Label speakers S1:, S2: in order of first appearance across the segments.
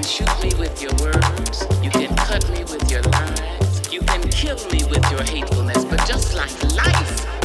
S1: can shoot me with your words, you can cut me with your lies, you can kill me with your hatefulness, but just like life.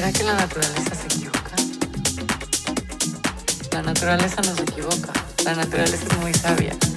S2: Aprendido que el ser humano es bueno.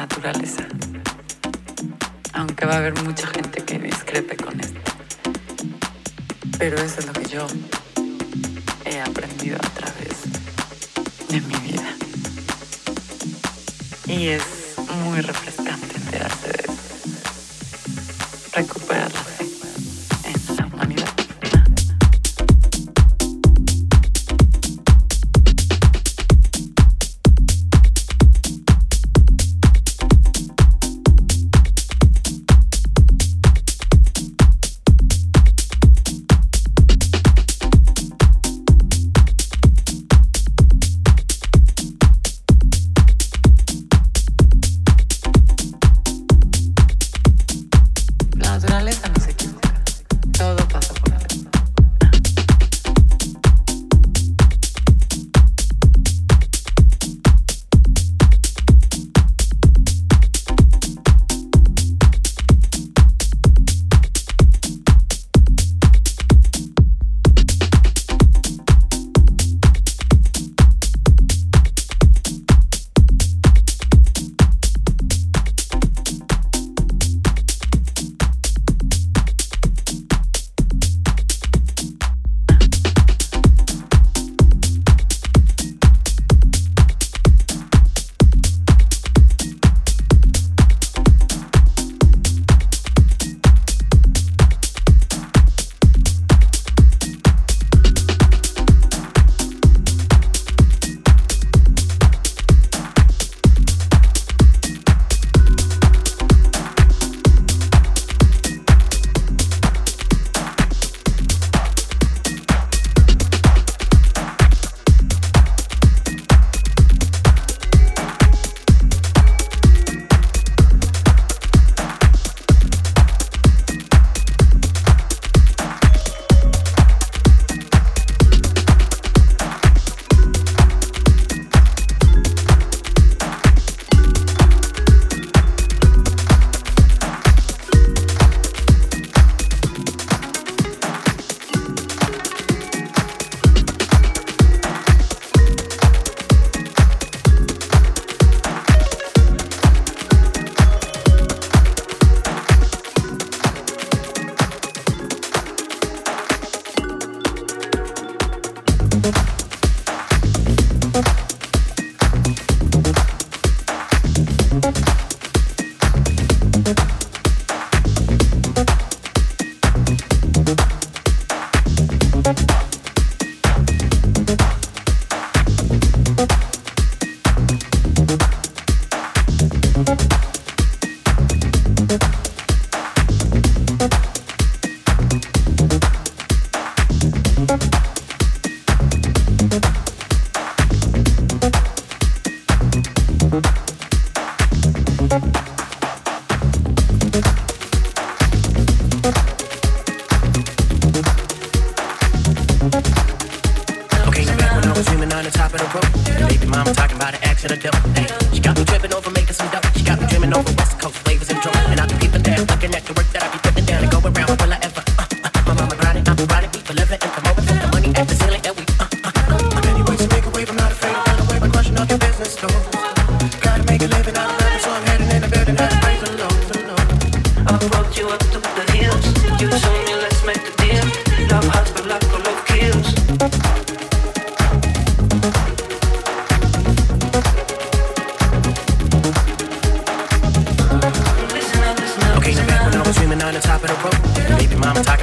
S2: naturaleza. Aunque va a haber mucha gente que discrepe con esto. Pero eso es lo que yo he aprendido a través de mi vida. Y es muy refrescante.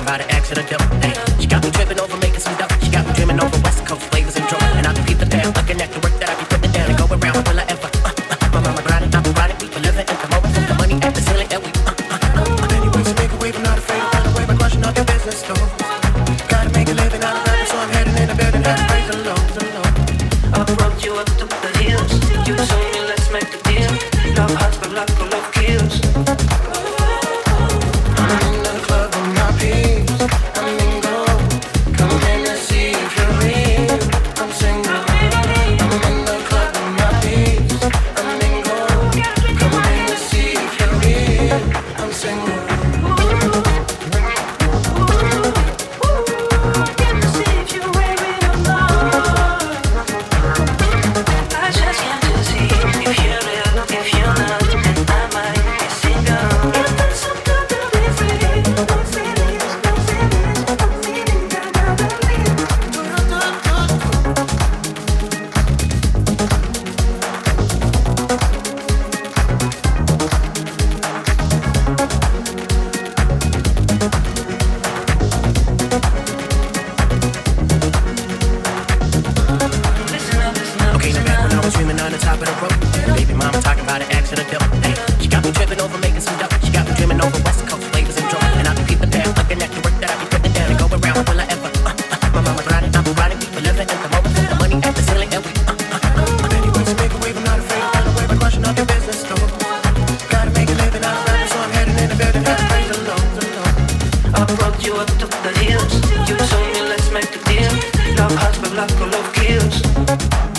S3: By the exit, an accidental. feels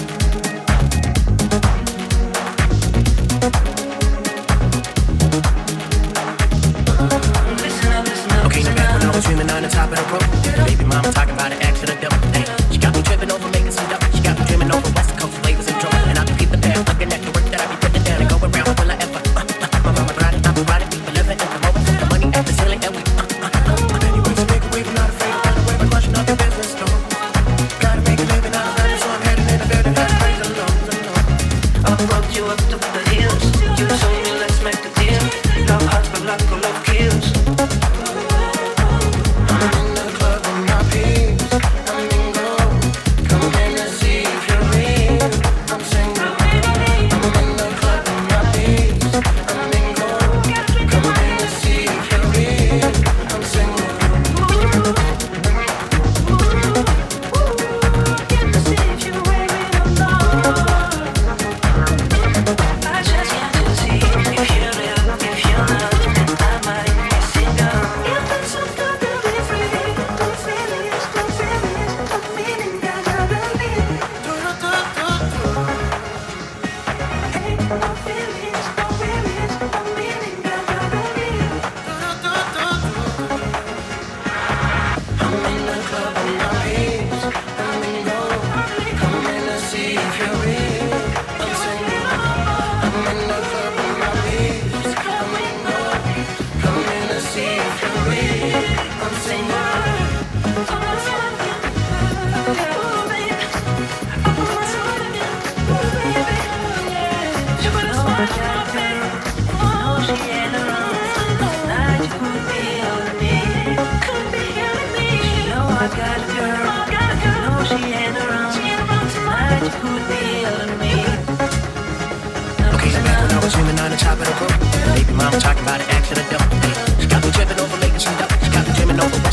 S3: Swimming on the top of the pool. Baby mama talking about an act that I don't. Got me tripping over making some dough. Got me dreaming over.